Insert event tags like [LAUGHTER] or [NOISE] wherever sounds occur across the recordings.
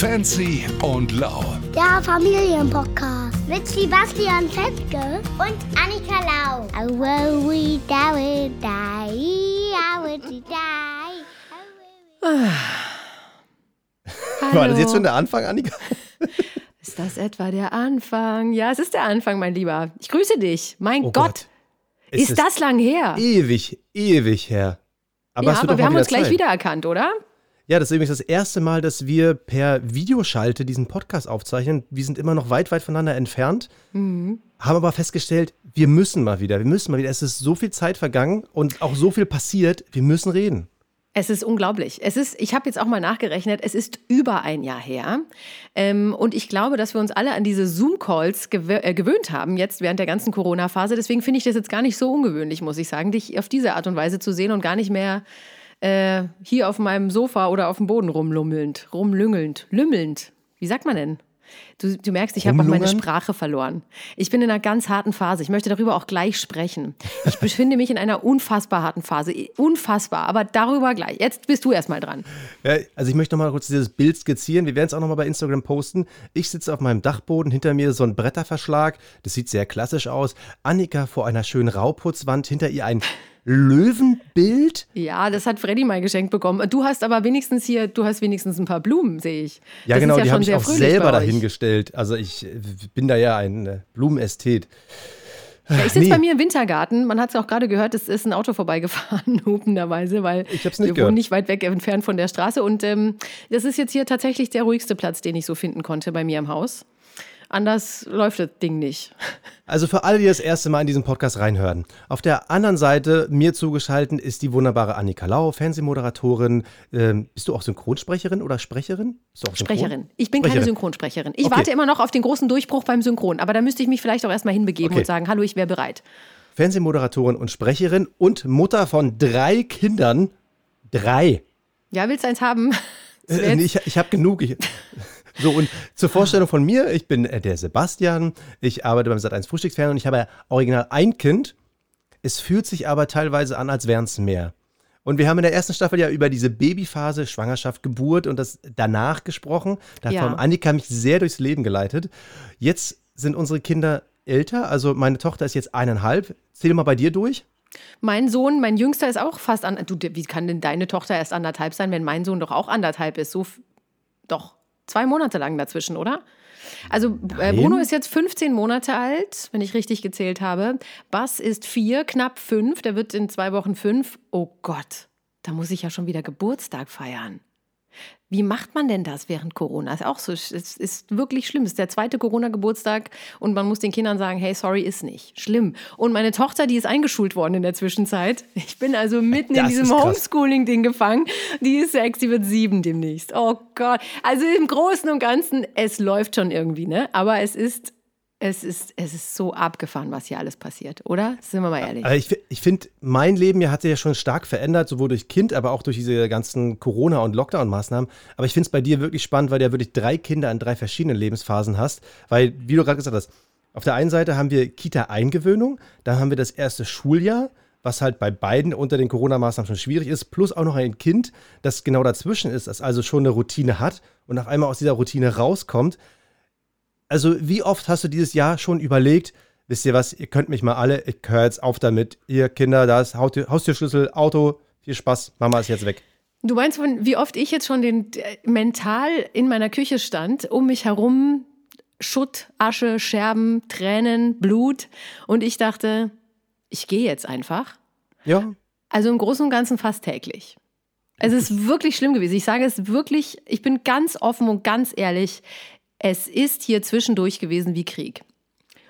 Fancy und lau. Der Familienpodcast mit Sebastian Fenske und Annika Lau. I will we die, die, I will die. War das jetzt schon der Anfang, Annika? [LAUGHS] Ist das etwa der Anfang? Ja, es ist der Anfang, mein Lieber. Ich grüße dich. Mein Oh Gott. Gott. Ist, Es das lang her? Ewig, ewig her. Aber, ja, hast du aber wir haben uns gleich Zeit. wiedererkannt, oder? Ja, das ist übrigens das erste Mal, dass wir per Videoschalte diesen Podcast aufzeichnen. Wir sind immer noch weit, weit voneinander entfernt. Mhm. Haben aber festgestellt, wir müssen mal wieder. Wir müssen mal wieder. Es ist so viel Zeit vergangen und auch so viel passiert. Wir müssen reden. Es ist unglaublich. Es ist, ich habe jetzt auch mal nachgerechnet, es ist über ein Jahr her. Ähm, und ich glaube, dass wir uns alle an diese Zoom-Calls gew äh, gewöhnt haben, jetzt während der ganzen Corona-Phase. Deswegen finde ich das jetzt gar nicht so ungewöhnlich, muss ich sagen, dich auf diese Art und Weise zu sehen und gar nicht mehr äh, hier auf meinem Sofa oder auf dem Boden rumlummelnd, rumlüngelnd, lümmelnd. Wie sagt man denn? Du, du merkst, ich habe auch meine? Sprache verloren. Ich bin in einer ganz harten Phase. Ich möchte darüber auch gleich sprechen. Ich [LAUGHS] befinde mich in einer unfassbar harten Phase. Unfassbar, aber darüber gleich. Jetzt bist du erstmal dran. Ja, also ich möchte noch mal kurz dieses Bild skizzieren. Wir werden es auch noch mal bei Instagram posten. Ich sitze auf meinem Dachboden, hinter mir so ein Bretterverschlag. Das sieht sehr klassisch aus. Annika vor einer schönen Rauputzwand, hinter ihr ein Löwenbild. Ja, das hat Freddy mal geschenkt bekommen. Du hast aber wenigstens hier, du hast wenigstens ein paar Blumen, sehe ich. Ja, das genau, ist ja die habe ich auch selber dahingestellt. Also ich äh, bin da ja ein äh, Blumenästhet. Ja, ich sitze Nee. bei mir im Wintergarten. Man hat es auch gerade gehört, es ist ein Auto vorbeigefahren, [LAUGHS] hupenderweise, weil Ich hab's nicht wir wohnen nicht weit weg entfernt von der Straße. Und ähm, das ist jetzt hier tatsächlich der ruhigste Platz, den ich so finden konnte bei mir im Haus. Anders läuft das Ding nicht. Also für alle, die das erste Mal in diesen Podcast reinhören. Auf der anderen Seite, mir zugeschaltet, ist die wunderbare Annika Lau, Fernsehmoderatorin. Ähm, bist du auch Synchronsprecherin oder Sprecherin? Sprecherin. Ich bin keine Sprecherin. Synchronsprecherin. Ich Okay. warte immer noch auf den großen Durchbruch beim Synchron, aber da müsste ich mich vielleicht auch erstmal hinbegeben Okay. und sagen, hallo, ich wäre bereit. Fernsehmoderatorin und Sprecherin und Mutter von drei Kindern. Drei. Ja, willst du eins haben? Äh, nee, ich ich habe genug. Ich, [LAUGHS] so, und zur Vorstellung von mir, ich bin äh, der Sebastian, ich arbeite beim Sat1 Frühstücksfernsehen und ich habe original ein Kind. Es fühlt sich aber teilweise an, als wären es mehr. Und wir haben in der ersten Staffel ja über diese Babyphase, Schwangerschaft, Geburt und das danach gesprochen. Da hat Ja. Annika mich sehr durchs Leben geleitet. Jetzt sind unsere Kinder älter, also meine Tochter ist jetzt eineinhalb. Zähl mal bei dir durch. Mein Sohn, mein Jüngster ist auch fast an. Du, wie kann denn deine Tochter erst anderthalb sein, wenn mein Sohn doch auch anderthalb ist? So, doch, zwei Monate lang dazwischen, oder? Also äh. Bruno ist jetzt 15 Monate alt, wenn ich richtig gezählt habe. Bass ist vier, knapp fünf. Der wird in zwei Wochen fünf. Oh Gott, da muss ich ja schon wieder Geburtstag feiern. Wie macht man denn das während Corona? Ist auch so, es ist wirklich schlimm. Es ist der zweite Corona-Geburtstag und man muss den Kindern sagen, hey, sorry, ist nicht. Schlimm. Und meine Tochter, die ist eingeschult worden in der Zwischenzeit. Ich bin also mitten in Das diesem ist krass. Homeschooling-Ding gefangen. Die ist sechs, die wird sieben demnächst. Oh Gott. Also im Großen und Ganzen, es läuft schon irgendwie, ne? Aber es ist, es ist, es ist so abgefahren, was hier alles passiert, oder? Sind wir mal ehrlich. Aber ich, ich finde, mein Leben hat sich ja schon stark verändert, sowohl durch Kind, aber auch durch diese ganzen Corona- und Lockdown-Maßnahmen. Aber ich finde es bei dir wirklich spannend, weil du ja wirklich drei Kinder in drei verschiedenen Lebensphasen hast. Weil, wie du gerade gesagt hast, auf der einen Seite haben wir Kita-Eingewöhnung, dann haben wir das erste Schuljahr, was halt bei beiden unter den Corona-Maßnahmen schon schwierig ist, plus auch noch ein Kind, das genau dazwischen ist, das also schon eine Routine hat und auf einmal aus dieser Routine rauskommt. Also, wie oft hast du dieses Jahr schon überlegt, wisst ihr was, ihr könnt mich mal alle, ich höre jetzt auf damit. Ihr Kinder, da ist Haustür, Haustürschlüssel, Auto, viel Spaß, Mama ist jetzt weg. Du meinst, von, wie oft ich jetzt schon den, äh, mental in meiner Küche stand, um mich herum Schutt, Asche, Scherben, Tränen, Blut und ich dachte, ich gehe jetzt einfach. Ja, Also im Großen und Ganzen fast täglich. Es ist wirklich schlimm gewesen. Ich sage es wirklich, ich bin ganz offen und ganz ehrlich, es ist hier zwischendurch gewesen wie Krieg.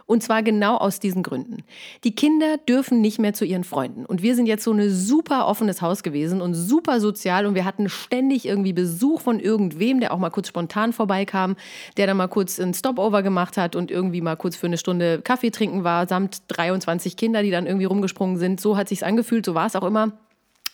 Und zwar genau aus diesen Gründen. Die Kinder dürfen nicht mehr zu ihren Freunden. Und wir sind jetzt so ein super offenes Haus gewesen und super sozial. Und wir hatten ständig irgendwie Besuch von irgendwem, der auch mal kurz spontan vorbeikam, der dann mal kurz ein Stopover gemacht hat und irgendwie mal kurz für eine Stunde Kaffee trinken war, samt 23 Kinder, die dann irgendwie rumgesprungen sind. So hat sich's angefühlt, so war es auch immer.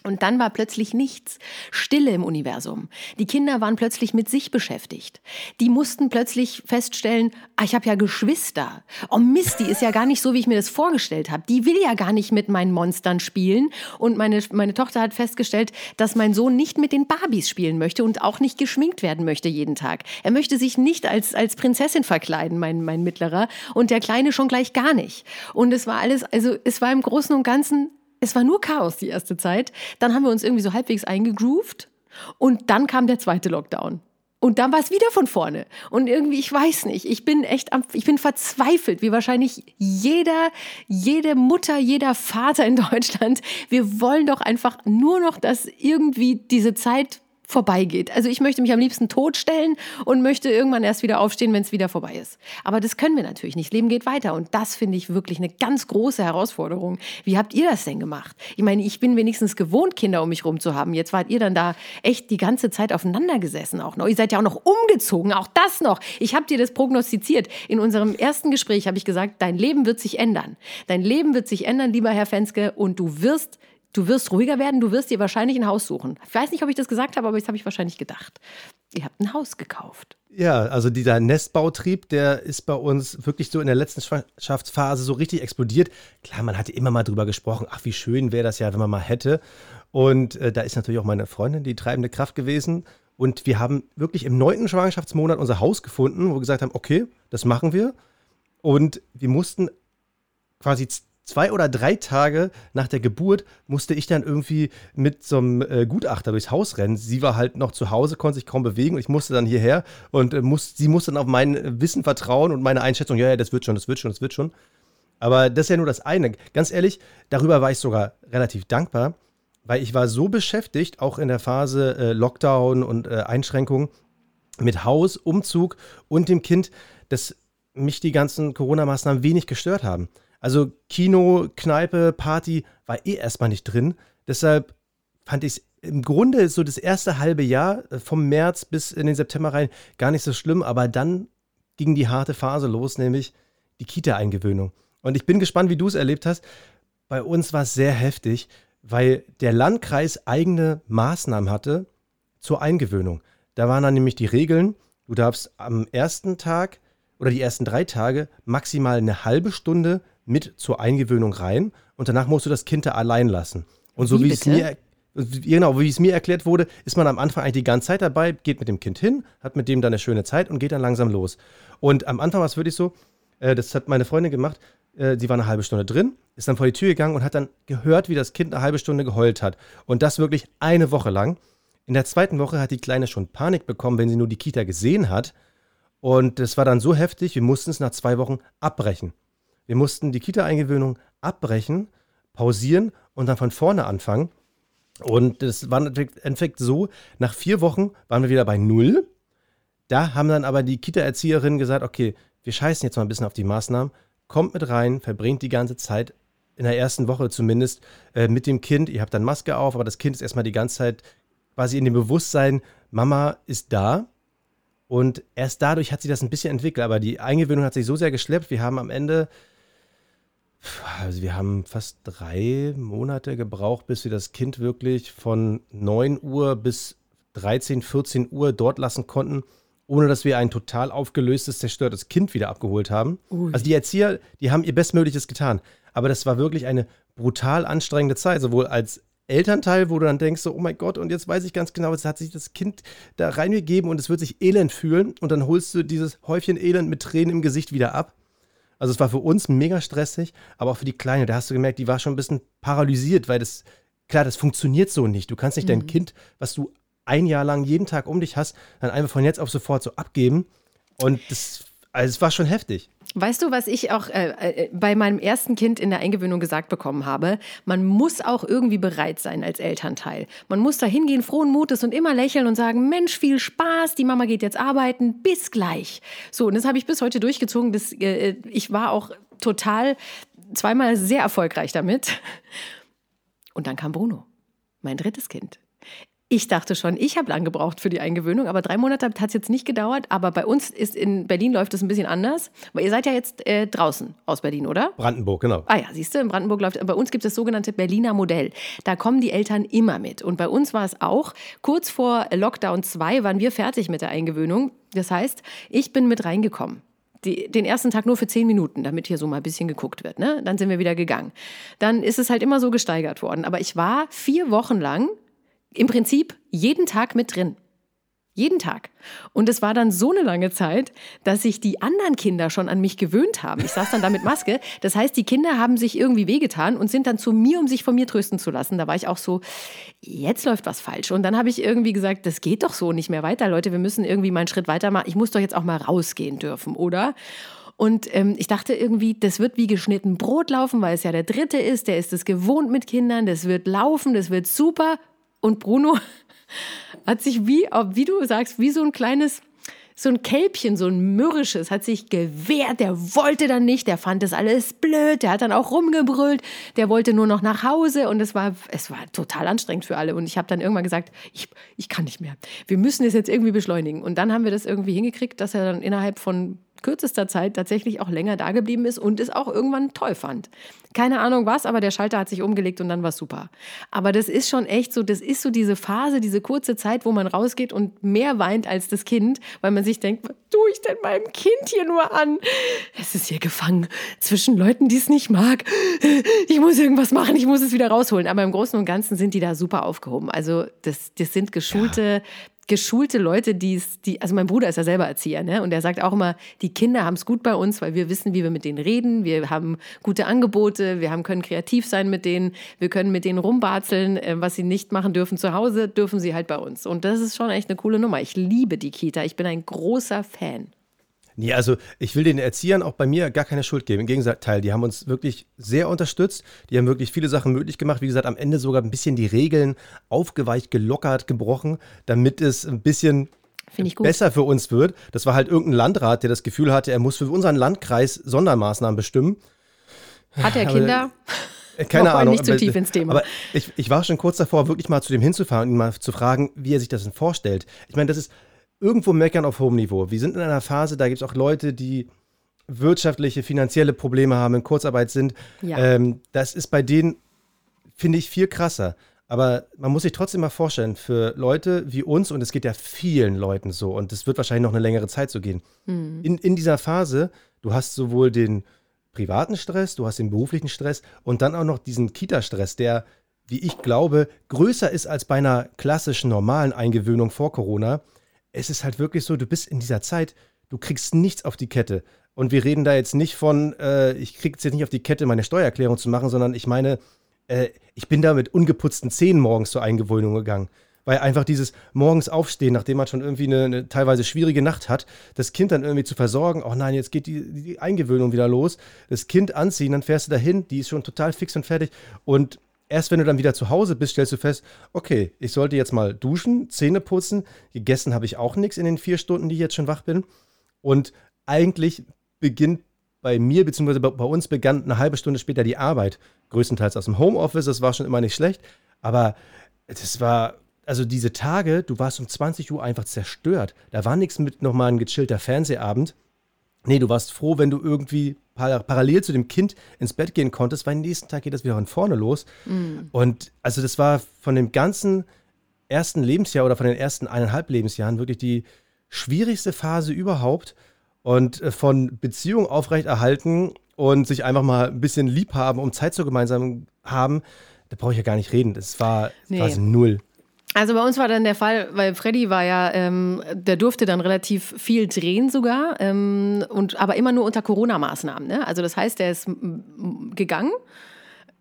Und dann war plötzlich nichts. Stille im Universum. Die Kinder waren plötzlich mit sich beschäftigt. Die mussten plötzlich feststellen, ah, ich habe ja Geschwister. Oh Mist, die ist ja gar nicht so, wie ich mir das vorgestellt habe. Die will ja gar nicht mit meinen Monstern spielen. Und meine, meine Tochter hat festgestellt, dass mein Sohn nicht mit den Barbies spielen möchte und auch nicht geschminkt werden möchte jeden Tag. Er möchte sich nicht als, als Prinzessin verkleiden, mein, mein Mittlerer. Und der Kleine schon gleich gar nicht. Und es war alles, also es war im Großen und Ganzen es war nur Chaos die erste Zeit. Dann haben wir uns irgendwie so halbwegs eingegroovt und dann kam der zweite Lockdown. Und dann war es wieder von vorne. Und irgendwie, ich weiß nicht, ich bin echt, am, ich bin verzweifelt, wie wahrscheinlich jeder, jede Mutter, jeder Vater in [LAUGHS] Deutschland. Wir wollen doch einfach nur noch, dass irgendwie diese Zeit vorbeigeht. Also ich möchte mich am liebsten totstellen und möchte irgendwann erst wieder aufstehen, wenn es wieder vorbei ist. Aber das können wir natürlich nicht. Das Leben geht weiter und das finde ich wirklich eine ganz große Herausforderung. Wie habt ihr das denn gemacht? Ich meine, ich bin wenigstens gewohnt, Kinder um mich rum zu haben. Jetzt wart ihr dann da echt die ganze Zeit aufeinander gesessen auch noch. Ihr seid ja auch noch umgezogen, auch das noch. Ich habe dir das prognostiziert. In unserem ersten Gespräch habe ich gesagt, dein Leben wird sich ändern. Dein Leben wird sich ändern, lieber Herr Fenske, und du wirst Du wirst ruhiger werden, du wirst dir wahrscheinlich ein Haus suchen. Ich weiß nicht, ob ich das gesagt habe, aber das habe ich wahrscheinlich gedacht. Ihr habt ein Haus gekauft. Ja, also dieser Nestbautrieb, der ist bei uns wirklich so in der letzten Schwangerschaftsphase so richtig explodiert. Klar, man hatte immer mal drüber gesprochen, ach, wie schön wäre das ja, wenn man mal hätte. Und äh, da ist natürlich auch meine Freundin die treibende Kraft gewesen. Und wir haben wirklich im neunten Schwangerschaftsmonat unser Haus gefunden, wo wir gesagt haben, okay, das machen wir. Und wir mussten quasi zwei oder drei Tage nach der Geburt musste ich dann irgendwie mit so einem äh, Gutachter durchs Haus rennen. Sie war halt noch zu Hause, konnte sich kaum bewegen und ich musste dann hierher und äh, muss, sie musste dann auf mein Wissen vertrauen und meine Einschätzung, ja, ja, das wird schon, das wird schon, das wird schon. Aber das ist ja nur das eine. Ganz ehrlich, darüber war ich sogar relativ dankbar, weil ich war so beschäftigt, auch in der Phase äh, Lockdown und äh, Einschränkungen, mit Haus, Umzug und dem Kind, dass mich die ganzen Corona-Maßnahmen wenig gestört haben. Also Kino, Kneipe, Party war eh erstmal nicht drin. Deshalb fand ich es im Grunde so das erste halbe Jahr äh, vom März bis in den September rein gar nicht so schlimm, aber dann ging die harte Phase los, nämlich die Kita-Eingewöhnung. Und ich bin gespannt, wie du es erlebt hast. Bei uns war es sehr heftig, weil der Landkreis eigene Maßnahmen hatte zur Eingewöhnung. Da waren dann nämlich die Regeln, du darfst am ersten Tag oder die ersten drei Tage maximal eine halbe Stunde mit zur Eingewöhnung rein und danach musst du das Kind da allein lassen. Und so wie, wie es mir genau, wie es mir erklärt wurde, ist man am Anfang eigentlich die ganze Zeit dabei, geht mit dem Kind hin, hat mit dem dann eine schöne Zeit und geht dann langsam los. Und am Anfang war es wirklich so, äh, das hat meine Freundin gemacht, äh, sie war eine halbe Stunde drin, ist dann vor die Tür gegangen und hat dann gehört, wie das Kind eine halbe Stunde geheult hat. Und das wirklich eine Woche lang. In der zweiten Woche hat die Kleine schon Panik bekommen, wenn sie nur die Kita gesehen hat. Und das war dann so heftig, wir mussten es nach zwei Wochen abbrechen. Wir mussten die Kita-Eingewöhnung abbrechen, pausieren und dann von vorne anfangen. Und das war im Endeffekt so, nach vier Wochen waren wir wieder bei Null. Da haben dann aber die Kita-Erzieherinnen gesagt, okay, wir scheißen jetzt mal ein bisschen auf die Maßnahmen, kommt mit rein, verbringt die ganze Zeit, in der ersten Woche zumindest, äh, mit dem Kind. Ihr habt dann Maske auf, aber das Kind ist erstmal die ganze Zeit quasi in dem Bewusstsein, Mama ist da. Und erst dadurch hat sich das ein bisschen entwickelt. Aber die Eingewöhnung hat sich so sehr geschleppt. Wir haben am Ende also wir haben fast drei Monate gebraucht, bis wir das Kind wirklich von 9 Uhr bis 13, 14 Uhr dort lassen konnten, ohne dass wir ein total aufgelöstes, zerstörtes Kind wieder abgeholt haben. Ui. Also die Erzieher, die haben ihr Bestmögliches getan. Aber das war wirklich eine brutal anstrengende Zeit, sowohl als Elternteil, wo du dann denkst, so, oh mein Gott, und jetzt weiß ich ganz genau, jetzt hat sich das Kind da reingegeben und es wird sich elend fühlen und dann holst du dieses Häufchen Elend mit Tränen im Gesicht wieder ab also es war für uns mega stressig, aber auch für die Kleine, da hast du gemerkt, die war schon ein bisschen paralysiert, weil das, klar, das funktioniert so nicht. Du kannst nicht mhm. dein Kind, was du ein Jahr lang jeden Tag um dich hast, dann einfach von jetzt auf sofort so abgeben. Und das, also es war schon heftig. Weißt du, was ich auch äh, äh, bei meinem ersten Kind in der Eingewöhnung gesagt bekommen habe? Man muss auch irgendwie bereit sein als Elternteil. Man muss da hingehen, frohen Mutes und immer lächeln und sagen, Mensch, viel Spaß, die Mama geht jetzt arbeiten, bis gleich. So, und das habe ich bis heute durchgezogen. Das, äh, ich war auch total zweimal sehr erfolgreich damit. Und dann kam Bruno, mein drittes Kind. Ich dachte schon, ich habe lang gebraucht für die Eingewöhnung, aber drei Monate hat es jetzt nicht gedauert. Aber bei uns ist in Berlin läuft es ein bisschen anders, weil ihr seid ja jetzt äh, draußen aus Berlin, oder? Brandenburg, genau. Ah ja, siehst du, in Brandenburg läuft, bei uns gibt es das sogenannte Berliner Modell. Da kommen die Eltern immer mit. Und bei uns war es auch, kurz vor Lockdown 2 waren wir fertig mit der Eingewöhnung. Das heißt, ich bin mit reingekommen. Die, den ersten Tag nur für zehn Minuten, damit hier so mal ein bisschen geguckt wird. Ne? Dann sind wir wieder gegangen. Dann ist es halt immer so gesteigert worden. Aber ich war vier Wochen lang im Prinzip jeden Tag mit drin. Jeden Tag. Und es war dann so eine lange Zeit, dass sich die anderen Kinder schon an mich gewöhnt haben. Ich saß dann da mit Maske. Das heißt, die Kinder haben sich irgendwie wehgetan und sind dann zu mir, um sich von mir trösten zu lassen. Da war ich auch so, jetzt läuft was falsch. Und dann habe ich irgendwie gesagt, das geht doch so nicht mehr weiter, Leute. Wir müssen irgendwie mal einen Schritt weiter machen. Ich muss doch jetzt auch mal rausgehen dürfen, oder? Und ähm, ich dachte irgendwie, das wird wie geschnitten Brot laufen, weil es ja der dritte ist. Der ist es gewohnt mit Kindern. Das wird laufen, das wird super. Und Bruno [LAUGHS] hat sich wie, wie du sagst, wie so ein kleines, so ein Kälbchen, so ein mürrisches, hat sich gewehrt. Der wollte dann nicht, der fand das alles blöd, der hat dann auch rumgebrüllt, der wollte nur noch nach Hause und es war, es war total anstrengend für alle. Und ich habe dann irgendwann gesagt, ich, ich kann nicht mehr. Wir müssen es jetzt irgendwie beschleunigen. Und dann haben wir das irgendwie hingekriegt, dass er dann innerhalb von kürzester Zeit tatsächlich auch länger da geblieben ist und es auch irgendwann toll fand. Keine Ahnung was, aber der Schalter hat sich umgelegt und dann war es super. Aber das ist schon echt so, das ist so diese Phase, diese kurze Zeit, wo man rausgeht und mehr weint als das Kind, weil man sich denkt, was tue ich denn meinem Kind hier nur an? Es ist hier gefangen zwischen Leuten, die es nicht mag. Ich muss irgendwas machen, ich muss es wieder rausholen. Aber im Großen und Ganzen sind die da super aufgehoben. Also das, das sind geschulte, ja geschulte Leute, die die, also mein Bruder ist ja selber Erzieher, ne? Und er sagt auch immer, die Kinder haben es gut bei uns, weil wir wissen, wie wir mit denen reden, wir haben gute Angebote, wir haben, können kreativ sein mit denen, wir können mit denen rumbarzeln, äh, was sie nicht machen dürfen zu Hause, dürfen sie halt bei uns. Und das ist schon echt eine coole Nummer. Ich liebe die Kita, ich bin ein großer Fan. Nee, also ich will den Erziehern auch bei mir gar keine Schuld geben. Im Gegenteil, die haben uns wirklich sehr unterstützt. Die haben wirklich viele Sachen möglich gemacht. Wie gesagt, am Ende sogar ein bisschen die Regeln aufgeweicht, gelockert, gebrochen, damit es ein bisschen besser für uns wird. Das war halt irgendein Landrat, der das Gefühl hatte, er muss für unseren Landkreis Sondermaßnahmen bestimmen. Hat er Kinder? Äh, keine Ahnung. Nicht zu tief ins Thema. Aber ich, ich war schon kurz davor, wirklich mal zu dem hinzufahren und ihn mal zu fragen, wie er sich das denn vorstellt. Ich meine, das ist irgendwo meckern auf hohem Niveau. Wir sind in einer Phase, da gibt es auch Leute, die wirtschaftliche, finanzielle Probleme haben, in Kurzarbeit sind. Ja. Ähm, das ist bei denen, finde ich, viel krasser. Aber man muss sich trotzdem mal vorstellen, für Leute wie uns, und es geht ja vielen Leuten so, und es wird wahrscheinlich noch eine längere Zeit so gehen, mhm. in, in dieser Phase, du hast sowohl den privaten Stress, du hast den beruflichen Stress und dann auch noch diesen Kita-Stress, der, wie ich glaube, größer ist als bei einer klassischen normalen Eingewöhnung vor Corona es ist halt wirklich so, du bist in dieser Zeit, du kriegst nichts auf die Kette. Und wir reden da jetzt nicht von, äh, ich krieg jetzt nicht auf die Kette, meine Steuererklärung zu machen, sondern ich meine, äh, ich bin da mit ungeputzten Zähnen morgens zur Eingewöhnung gegangen. Weil einfach dieses morgens aufstehen, nachdem man schon irgendwie eine, eine, teilweise schwierige Nacht hat, das Kind dann irgendwie zu versorgen, oh nein, jetzt geht die, die Eingewöhnung wieder los, das Kind anziehen, dann fährst du dahin, die ist schon total fix und fertig. Und erst wenn du dann wieder zu Hause bist, stellst du fest, okay, ich sollte jetzt mal duschen, Zähne putzen. Gegessen habe ich auch nichts in den vier Stunden, die ich jetzt schon wach bin. Und eigentlich beginnt bei mir, beziehungsweise bei, uns begann eine halbe Stunde später die Arbeit. Größtenteils aus dem Homeoffice, das war schon immer nicht schlecht. Aber das war, also diese Tage, du warst um 20 Uhr einfach zerstört. Da war nichts mit nochmal ein gechillter Fernsehabend. Nee, du warst froh, wenn du irgendwie parallel zu dem Kind ins Bett gehen konntest, weil nächsten Tag geht das wieder von vorne los. Mhm. Und also das war von dem ganzen ersten Lebensjahr oder von den ersten eineinhalb Lebensjahren wirklich die schwierigste Phase überhaupt. Und äh, von Beziehung aufrechterhalten und sich einfach mal ein bisschen lieb haben, um Zeit zu gemeinsam haben, da brauche ich ja gar nicht reden. Das war nee. quasi null. Also bei uns war dann der Fall, weil Freddy war ja, ähm, der durfte dann relativ viel drehen sogar, ähm, und, aber immer nur unter Corona-Maßnahmen. Ne? Also das heißt, er ist gegangen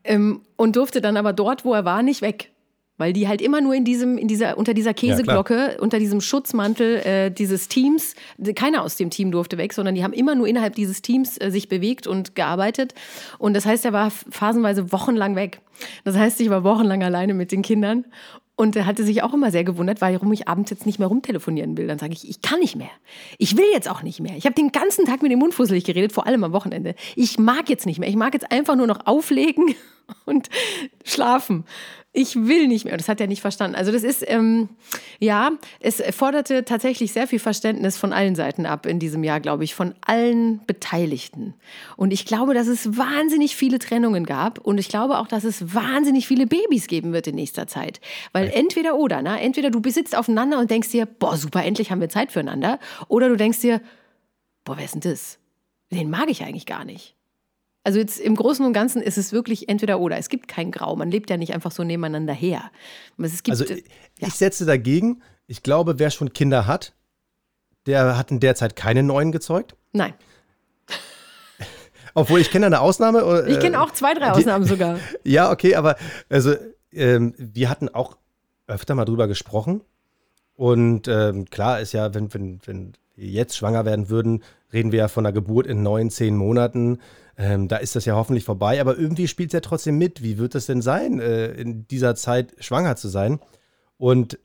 ähm, und durfte dann aber dort, wo er war, nicht weg. Weil die halt immer nur in diesem, in dieser, unter dieser Käseglocke, ja, unter diesem Schutzmantel äh, dieses Teams, keiner aus dem Team durfte weg, sondern die haben immer nur innerhalb dieses Teams äh, sich bewegt und gearbeitet. Und das heißt, er war phasenweise wochenlang weg. Das heißt, ich war wochenlang alleine mit den Kindern und er hatte sich auch immer sehr gewundert, warum ich abends jetzt nicht mehr rumtelefonieren will. Dann sage ich, ich kann nicht mehr. Ich will jetzt auch nicht mehr. Ich habe den ganzen Tag mit dem Mund fusselig geredet, vor allem am Wochenende. Ich mag jetzt nicht mehr. Ich mag jetzt einfach nur noch auflegen [LAUGHS] und schlafen. Ich will nicht mehr. Das hat er nicht verstanden. Also das ist, ähm, ja, es forderte tatsächlich sehr viel Verständnis von allen Seiten ab in diesem Jahr, glaube ich, von allen Beteiligten. Und ich glaube, dass es wahnsinnig viele Trennungen gab und ich glaube auch, dass es wahnsinnig viele Babys geben wird in nächster Zeit. Weil entweder oder, ne? entweder du besitzt aufeinander und denkst dir, boah, super, endlich haben wir Zeit füreinander. Oder du denkst dir, boah, wer ist denn das? Den mag ich eigentlich gar nicht. Also jetzt im Großen und Ganzen ist es wirklich entweder oder. Es gibt kein Grau. Man lebt ja nicht einfach so nebeneinander her. Gibt, also ich, ja. ich setze dagegen. Ich glaube, wer schon Kinder hat, der hat in der Zeit keine neuen gezeugt. Nein. [LAUGHS] Obwohl, ich kenne eine Ausnahme. Äh, ich kenne auch zwei, drei Ausnahmen die, sogar. [LAUGHS] ja, okay, aber also ähm, wir hatten auch öfter mal drüber gesprochen. Und ähm, klar ist ja, wenn, wenn, wenn jetzt schwanger werden würden, reden wir ja von einer Geburt in neun, zehn Monaten. Ähm, da ist das ja hoffentlich vorbei, aber irgendwie spielt es ja trotzdem mit. Wie wird es denn sein, äh, in dieser Zeit schwanger zu sein? Und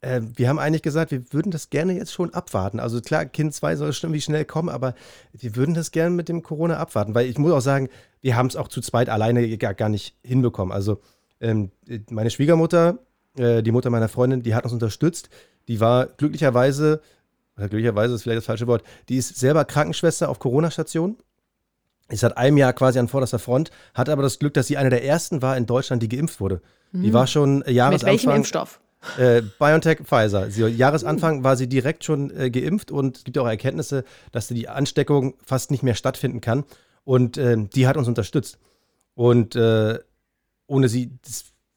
äh, wir haben eigentlich gesagt, wir würden das gerne jetzt schon abwarten. Also klar, Kind 2 soll schon wie schnell kommen, aber wir würden das gerne mit dem Corona abwarten, weil ich muss auch sagen, wir haben es auch zu zweit alleine gar, gar nicht hinbekommen. Also ähm, meine Schwiegermutter, äh, die Mutter meiner Freundin, die hat uns unterstützt. Die war glücklicherweise, glücklicherweise ist vielleicht das falsche Wort, die ist selber Krankenschwester auf Corona-Station ist seit einem Jahr quasi an vorderster Front, hat aber das Glück, dass sie eine der ersten war in Deutschland, die geimpft wurde. Mhm. Die war schon Jahresanfang. Mit welchem Impfstoff? Äh, BioNTech, Pfizer. Sie, Jahresanfang war sie direkt schon äh, geimpft und es gibt auch Erkenntnisse, dass die Ansteckung fast nicht mehr stattfinden kann. Und äh, die hat uns unterstützt. Und äh, ohne sie,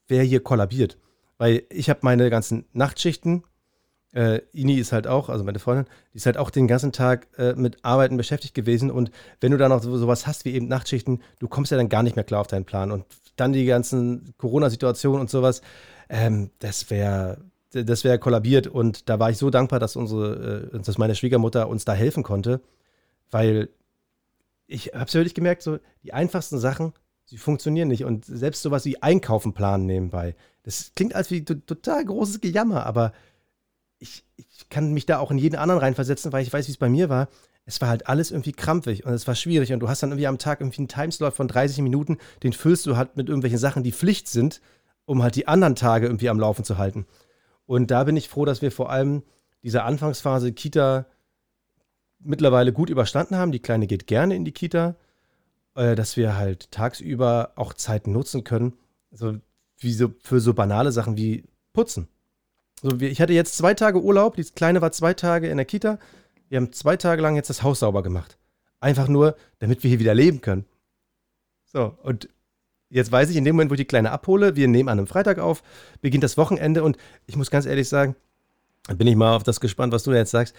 wäre hier kollabiert. Weil ich habe meine ganzen Nachtschichten äh, Ini ist halt auch, also meine Freundin, die ist halt auch den ganzen Tag äh, mit Arbeiten beschäftigt gewesen. Und wenn du dann noch so, sowas hast wie eben Nachtschichten, du kommst ja dann gar nicht mehr klar auf deinen Plan. Und dann die ganzen Corona-Situationen und sowas, ähm, das wäre das wäre kollabiert. Und da war ich so dankbar, dass unsere, äh, dass meine Schwiegermutter uns da helfen konnte, weil ich habe wirklich gemerkt, so die einfachsten Sachen, sie funktionieren nicht. Und selbst sowas wie Einkaufen planen nebenbei, das klingt als wie total großes Gejammer, aber ich, ich kann mich da auch in jeden anderen reinversetzen, weil ich weiß, wie es bei mir war. Es war halt alles irgendwie krampfig und es war schwierig und du hast dann irgendwie am Tag irgendwie einen Timeslot von 30 Minuten, den füllst du halt mit irgendwelchen Sachen, die Pflicht sind, um halt die anderen Tage irgendwie am Laufen zu halten. Und da bin ich froh, dass wir vor allem diese Anfangsphase Kita mittlerweile gut überstanden haben. Die Kleine geht gerne in die Kita, äh, dass wir halt tagsüber auch Zeit nutzen können, also wie so, für so banale Sachen wie Putzen. So, ich hatte jetzt zwei Tage Urlaub, die Kleine war zwei Tage in der Kita. Wir haben zwei Tage lang jetzt das Haus sauber gemacht. Einfach nur, damit wir hier wieder leben können. So, und jetzt weiß ich, in dem Moment, wo ich die Kleine abhole, wir nehmen an einem Freitag auf, beginnt das Wochenende und ich muss ganz ehrlich sagen, bin ich mal auf das gespannt, was du jetzt sagst.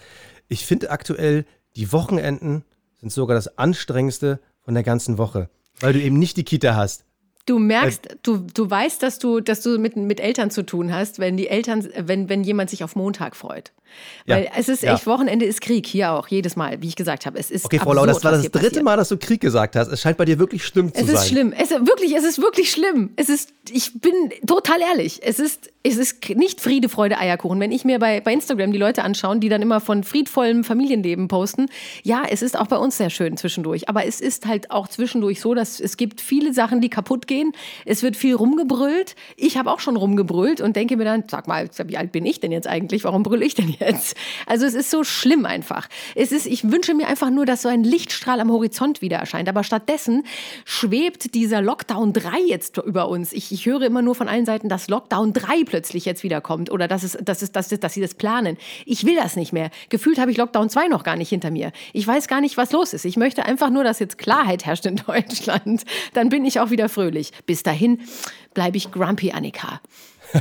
Ich finde aktuell, die Wochenenden sind sogar das anstrengendste von der ganzen Woche, weil du eben nicht die Kita hast. Du merkst, äh, du, du weißt, dass du, dass du mit, mit Eltern zu tun hast, wenn die Eltern, wenn, wenn jemand sich auf Montag freut. Weil ja, es ist echt, ja. Wochenende ist Krieg, hier auch, jedes Mal, wie ich gesagt habe. Es ist okay, Frau Lau, das war das dritte passiert. Mal, dass du Krieg gesagt hast. Es scheint bei dir wirklich schlimm zu sein. Es ist schlimm. Es ist wirklich, es ist wirklich schlimm. Es ist, ich bin total ehrlich. Es ist, es ist nicht Friede, Freude, Eierkuchen. Wenn ich mir bei, bei Instagram die Leute anschaue, die dann immer von friedvollem Familienleben posten, ja, es ist auch bei uns sehr schön zwischendurch. Aber es ist halt auch zwischendurch so, dass es gibt viele Sachen, die kaputt gehen. Es wird viel rumgebrüllt. Ich habe auch schon rumgebrüllt und denke mir dann, sag mal, wie alt bin ich denn jetzt eigentlich? Warum brülle ich denn jetzt? Also es ist so schlimm einfach. Es ist, ich wünsche mir einfach nur, dass so ein Lichtstrahl am Horizont wieder erscheint. Aber stattdessen schwebt dieser Lockdown 3 jetzt über uns. Ich, ich höre immer nur von allen Seiten, dass Lockdown 3 plötzlich jetzt wieder kommt oder dass, es, dass, es, dass, es, dass sie das planen. Ich will das nicht mehr. Gefühlt habe ich Lockdown 2 noch gar nicht hinter mir. Ich weiß gar nicht, was los ist. Ich möchte einfach nur, dass jetzt Klarheit herrscht in [LAUGHS] Deutschland. Dann bin ich auch wieder fröhlich. Bis dahin bleibe ich grumpy, Annika.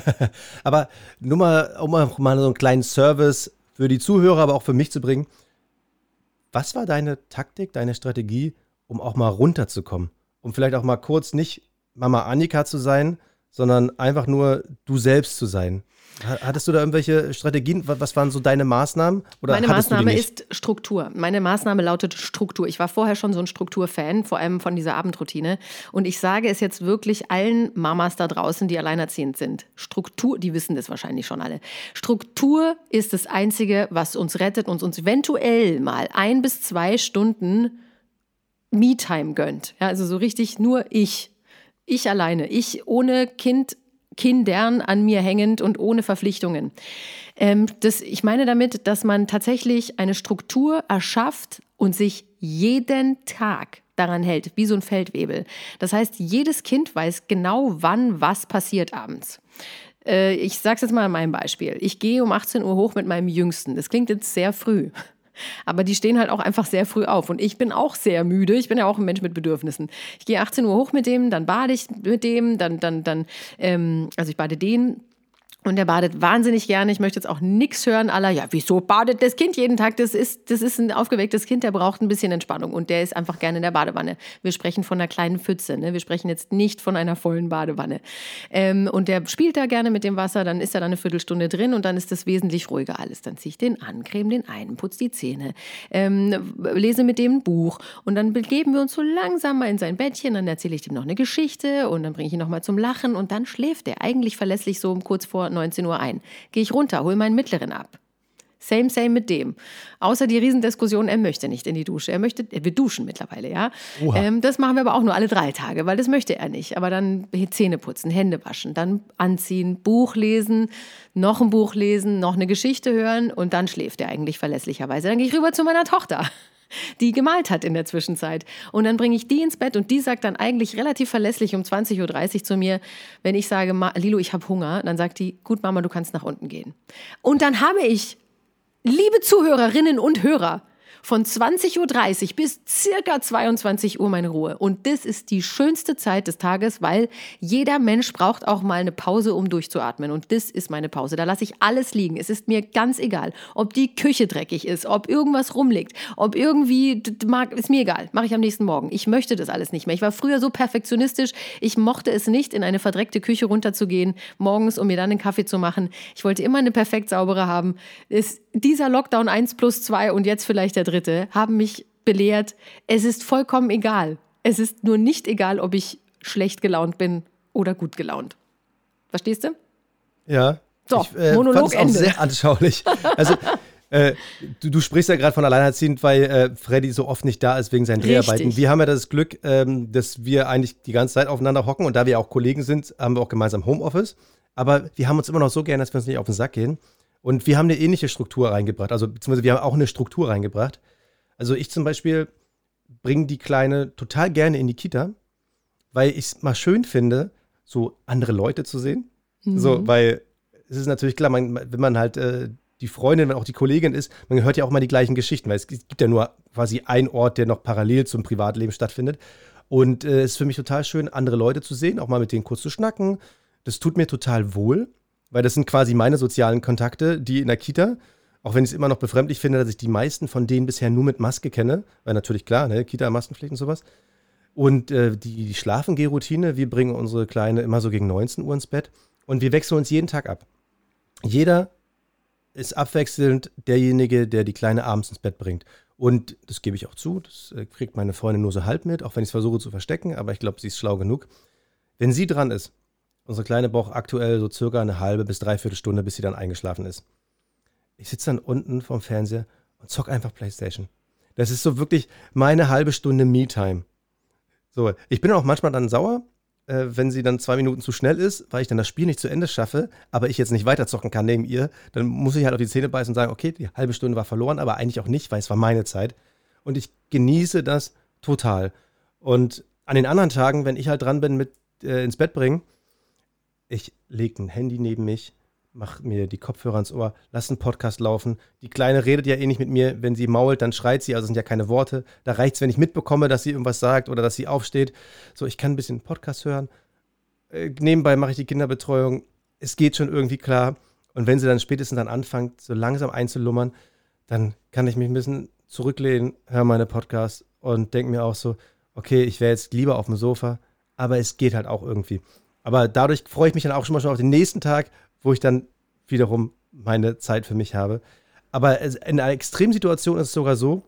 [LAUGHS] aber nur mal, um mal so einen kleinen Service für die Zuhörer, aber auch für mich zu bringen. Was war deine Taktik, deine Strategie, um auch mal runterzukommen? Um vielleicht auch mal kurz nicht Mama Annika zu sein, sondern einfach nur du selbst zu sein. Hattest du da irgendwelche Strategien? Was waren so deine Maßnahmen? Oder Meine Maßnahme ist Struktur. Meine Maßnahme lautet Struktur. Ich war vorher schon so ein Strukturfan, vor allem von dieser Abendroutine. Und ich sage es jetzt wirklich allen Mamas da draußen, die alleinerziehend sind. Struktur, die wissen das wahrscheinlich schon alle. Struktur ist das Einzige, was uns rettet und uns eventuell mal ein bis zwei Stunden Me-Time gönnt. Ja, also so richtig nur ich Ich alleine. Ich ohne Kind, Kindern an mir hängend und ohne Verpflichtungen. Ähm, das, ich meine damit, dass man tatsächlich eine Struktur erschafft und sich jeden Tag daran hält, wie so ein Feldwebel. Das heißt, jedes Kind weiß genau, wann was passiert abends. Äh, ich sage es jetzt mal an meinem Beispiel. Ich gehe um 18 Uhr hoch mit meinem Jüngsten. Das klingt jetzt sehr früh. Aber die stehen halt auch einfach sehr früh auf. Und ich bin auch sehr müde. Ich bin ja auch ein Mensch mit Bedürfnissen. Ich gehe 18 Uhr hoch mit dem, dann bade ich mit dem, dann, dann, dann, ähm, also ich bade den, und er badet wahnsinnig gerne. Ich möchte jetzt auch nichts hören, aller, ja, wieso badet das Kind jeden Tag? Das ist, das ist ein aufgewecktes Kind, der braucht ein bisschen Entspannung und der ist einfach gerne in der Badewanne. Wir sprechen von einer kleinen Pfütze, ne? wir sprechen jetzt nicht von einer vollen Badewanne. Ähm, und der spielt da gerne mit dem Wasser, dann ist er da eine Viertelstunde drin und dann ist das wesentlich ruhiger alles. Dann ziehe ich den an, creme den ein, putze die Zähne, ähm, lese mit dem ein Buch und dann begeben wir uns so langsam mal in sein Bettchen, dann erzähle ich ihm noch eine Geschichte und dann bringe ich ihn noch mal zum Lachen und dann schläft er eigentlich verlässlich so kurz vor 19 Uhr ein. Gehe ich runter, hole meinen Mittleren ab. Same, same mit dem. Außer die Riesendiskussion, er möchte nicht in die Dusche. Er möchte, wir duschen mittlerweile, ja. Ähm, das machen wir aber auch nur alle drei Tage, weil das möchte er nicht. Aber dann Zähne putzen, Hände waschen, dann anziehen, Buch lesen, noch ein Buch lesen, noch eine Geschichte hören und dann schläft er eigentlich verlässlicherweise. Dann gehe ich rüber zu meiner Tochter die gemalt hat in der Zwischenzeit. Und dann bringe ich die ins Bett und die sagt dann eigentlich relativ verlässlich um 20.30 Uhr zu mir, wenn ich sage, Lilo, ich habe Hunger, dann sagt die, gut Mama, du kannst nach unten gehen. Und dann habe ich, liebe Zuhörerinnen und Hörer, von 20.30 Uhr bis circa 22 Uhr meine Ruhe. Und das ist die schönste Zeit des Tages, weil jeder Mensch braucht auch mal eine Pause, um durchzuatmen. Und das ist meine Pause. Da lasse ich alles liegen. Es ist mir ganz egal, ob die Küche dreckig ist, ob irgendwas rumliegt, ob irgendwie, ist mir egal. Mache ich am nächsten Morgen. Ich möchte das alles nicht mehr. Ich war früher so perfektionistisch. Ich mochte es nicht, in eine verdreckte Küche runterzugehen, morgens, um mir dann einen Kaffee zu machen. Ich wollte immer eine perfekt saubere haben. Ist dieser Lockdown 1 plus 2 und jetzt vielleicht der dritte haben mich belehrt, es ist vollkommen egal. Es ist nur nicht egal, ob ich schlecht gelaunt bin oder gut gelaunt. Verstehst du? Ja. So, ich, äh, Monolog fand es auch sehr anschaulich. Also, äh, du, du, sprichst ja gerade von alleinerziehend, weil äh, Freddy so oft nicht da ist wegen seinen Dreharbeiten. Richtig. Wir haben ja das Glück, ähm, dass wir eigentlich die ganze Zeit aufeinander hocken und da wir auch Kollegen sind, haben wir auch gemeinsam Homeoffice. Aber wir haben uns immer noch so gern, dass wir uns nicht auf den Sack gehen. Und wir haben eine ähnliche Struktur reingebracht, also beziehungsweise wir haben auch eine Struktur reingebracht. Also ich zum Beispiel bringe die Kleine total gerne in die Kita, weil ich es mal schön finde, so andere Leute zu sehen. Mhm. So, weil es ist natürlich klar, man, wenn man halt äh, die Freundin, wenn auch die Kollegin ist, man hört ja auch mal die gleichen Geschichten, weil es gibt ja nur quasi einen Ort, der noch parallel zum Privatleben stattfindet. Und äh, es ist für mich total schön, andere Leute zu sehen, auch mal mit denen kurz zu schnacken. Das tut mir total wohl weil das sind quasi meine sozialen Kontakte, die in der Kita, auch wenn ich es immer noch befremdlich finde, dass ich die meisten von denen bisher nur mit Maske kenne, weil natürlich klar, ne, Kita-Maskenpflicht und sowas. Und äh, die, die Schlafengeh-Routine, wir bringen unsere Kleine immer so gegen 19 Uhr ins Bett und wir wechseln uns jeden Tag ab. Jeder ist abwechselnd derjenige, der die Kleine abends ins Bett bringt. Und das gebe ich auch zu, das äh, kriegt meine Freundin nur so halb mit, auch wenn ich es versuche zu verstecken, aber ich glaube, sie ist schlau genug. Wenn sie dran ist Unsere Kleine braucht aktuell so circa eine halbe bis dreiviertel Stunde, bis sie dann eingeschlafen ist. Ich sitze dann unten vorm Fernseher und zock einfach Playstation. Das ist so wirklich meine halbe Stunde Me-Time. So, ich bin auch manchmal dann sauer, äh, wenn sie dann zwei Minuten zu schnell ist, weil ich dann das Spiel nicht zu Ende schaffe, aber ich jetzt nicht weiterzocken kann neben ihr. Dann muss ich halt auf die Zähne beißen und sagen, okay, die halbe Stunde war verloren, aber eigentlich auch nicht, weil es war meine Zeit. Und ich genieße das total. Und an den anderen Tagen, wenn ich halt dran bin mit äh, ins Bett bringen, ich lege ein Handy neben mich, mache mir die Kopfhörer ins Ohr, lasse einen Podcast laufen. Die Kleine redet ja eh nicht mit mir. Wenn sie mault, dann schreit sie, also sind ja keine Worte. Da reicht es, wenn ich mitbekomme, dass sie irgendwas sagt oder dass sie aufsteht. So, ich kann ein bisschen Podcast hören. Äh, nebenbei mache ich die Kinderbetreuung. Es geht schon irgendwie klar. Und wenn sie dann spätestens dann anfängt, so langsam einzulummern, dann kann ich mich ein bisschen zurücklehnen, höre meine Podcasts und denke mir auch so, okay, ich wäre jetzt lieber auf dem Sofa, aber es geht halt auch irgendwie. Aber dadurch freue ich mich dann auch schon mal schon auf den nächsten Tag, wo ich dann wiederum meine Zeit für mich habe. Aber in einer Extremsituation ist es sogar so,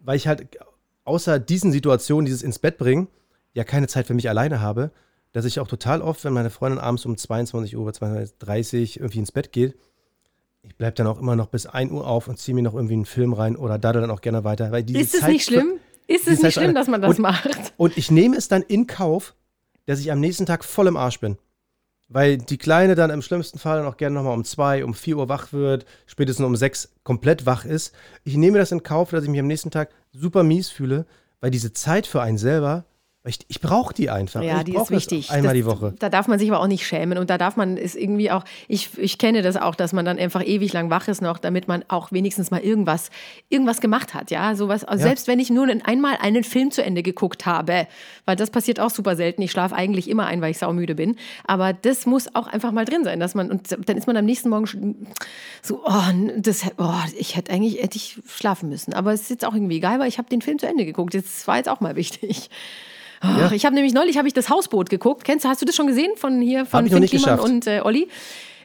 weil ich halt außer diesen Situationen, dieses ins Bett bringen, ja keine Zeit für mich alleine habe, dass ich auch total oft, wenn meine Freundin abends um 22 Uhr, 22.30 Uhr irgendwie ins Bett geht, ich bleibe dann auch immer noch bis 1 Uhr auf und ziehe mir noch irgendwie einen Film rein oder daddel dann auch gerne weiter. Weil diese ist es Zeit nicht schlimm? Ist es nicht schlimm, dass man das und, macht? Und ich nehme es dann in Kauf, dass ich am nächsten Tag voll im Arsch bin. Weil die Kleine dann im schlimmsten Fall noch gerne nochmal um zwei, um vier Uhr wach wird, spätestens um sechs komplett wach ist. Ich nehme das in Kauf, dass ich mich am nächsten Tag super mies fühle, weil diese Zeit für einen selber ich, ich brauche die einfach. Ja, ich die ist wichtig. Einmal das, die Woche. Da darf man sich aber auch nicht schämen. Und da darf man es irgendwie auch, ich, ich kenne das auch, dass man dann einfach ewig lang wach ist noch, damit man auch wenigstens mal irgendwas, irgendwas gemacht hat. Ja, sowas. Also ja. Selbst wenn ich nur einmal einen Film zu Ende geguckt habe, weil das passiert auch super selten. Ich schlafe eigentlich immer ein, weil ich saumüde bin. Aber das muss auch einfach mal drin sein, dass man, und dann ist man am nächsten Morgen so, oh, das, oh ich hätte eigentlich, hätte ich schlafen müssen. Aber es ist jetzt auch irgendwie egal, weil ich habe den Film zu Ende geguckt. Das war jetzt auch mal wichtig. Ach, ja. Ich habe nämlich neulich habe ich das Hausboot geguckt. Kennst du, hast du das schon gesehen von hier von Finn Kliman und äh, Olli?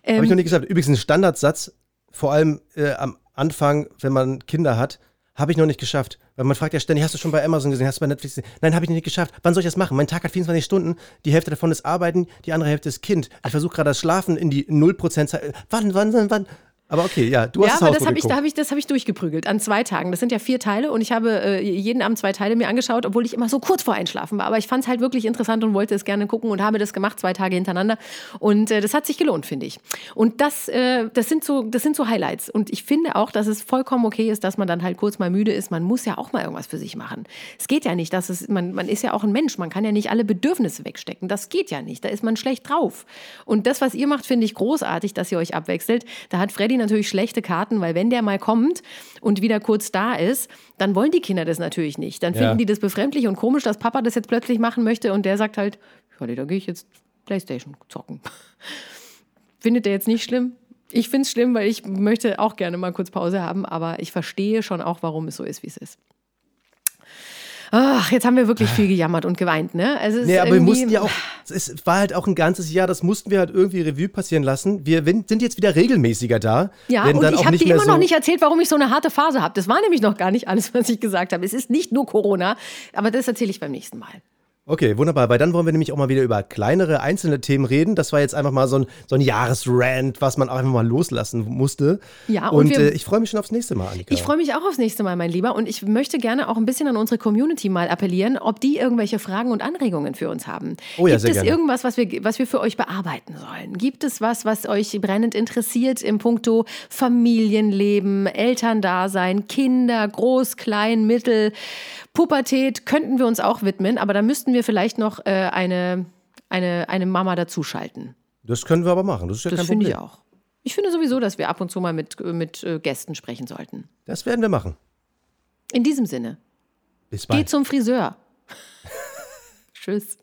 Ähm, habe ich noch nicht geschafft. Übrigens ein Standardsatz, vor allem äh, am Anfang, wenn man Kinder hat, habe ich noch nicht geschafft. Weil man fragt ja ständig, hast du schon bei Amazon gesehen, hast du bei Netflix gesehen? Nein, habe ich nicht geschafft. Wann soll ich das machen? Mein Tag hat 24 Stunden, die Hälfte davon ist Arbeiten, die andere Hälfte ist Kind. Ich versuche gerade das Schlafen in die 0% Zeit. Wann, wann, wann, wann? Aber okay, ja, du hast ja, das aber das habe ich, da hab ich, das hab ich durchgeprügelt an zwei Tagen. Das sind ja vier Teile und ich habe äh, jeden Abend zwei Teile mir angeschaut, obwohl ich immer so kurz vor Einschlafen war. Aber ich fand es halt wirklich interessant und wollte es gerne gucken und habe das gemacht, zwei Tage hintereinander. Und äh, das hat sich gelohnt, finde ich. Und das, äh, das, sind so, das sind so Highlights. Und ich finde auch, dass es vollkommen okay ist, dass man dann halt kurz mal müde ist. Man muss ja auch mal irgendwas für sich machen. Es geht ja nicht, dass es, man, man ist ja auch ein Mensch. Man kann ja nicht alle Bedürfnisse wegstecken. Das geht ja nicht. Da ist man schlecht drauf. Und das, was ihr macht, finde ich großartig, dass ihr euch abwechselt. Da hat Freddy natürlich schlechte Karten weil wenn der mal kommt und wieder kurz da ist, dann wollen die Kinder das natürlich nicht. Dann finden ja. die das befremdlich und komisch, dass Papa das jetzt plötzlich machen möchte und der sagt halt, ja, da gehe ich jetzt Playstation zocken. [LAUGHS] Findet der jetzt nicht schlimm? Ich finde es schlimm, weil ich möchte auch gerne mal kurz Pause haben, aber ich verstehe schon auch, warum es so ist, wie es ist. Ach, jetzt haben wir wirklich viel gejammert und geweint, ne? Also nee, aber wir mussten ja auch, es war halt auch ein ganzes Jahr, das mussten wir halt irgendwie Revue passieren lassen. Wir sind jetzt wieder regelmäßiger da. Ja, und ich habe dir immer so noch nicht erzählt, warum ich so eine harte Phase habe. Das war nämlich noch gar nicht alles, was ich gesagt habe. Es ist nicht nur Corona, aber das erzähle ich beim nächsten Mal. Okay, wunderbar, weil dann wollen wir nämlich auch mal wieder über kleinere einzelne Themen reden. Das war jetzt einfach mal so ein, so ein Jahresrand, was man auch einfach mal loslassen musste. Ja, und, und wir, äh, ich freue mich schon aufs nächste Mal, Annika. Ich freue mich auch aufs nächste Mal, mein Lieber. Und ich möchte gerne auch ein bisschen an unsere Community mal appellieren, ob die irgendwelche Fragen und Anregungen für uns haben. Oh ja, Gibt sehr es gerne. irgendwas, was wir, was wir für euch bearbeiten sollen? Gibt es was, was euch brennend interessiert im Punkto Familienleben, Elterndasein, Kinder, groß, klein, mittel? Pubertät könnten wir uns auch widmen, aber da müssten wir vielleicht noch äh, eine, eine, eine Mama dazuschalten. Das können wir aber machen. Das ist ja das kein Problem. Das finde ich auch. Ich finde sowieso, dass wir ab und zu mal mit, mit äh, Gästen sprechen sollten. Das werden wir machen. In diesem Sinne. Bis bald. Geh zum Friseur. [LAUGHS] Tschüss.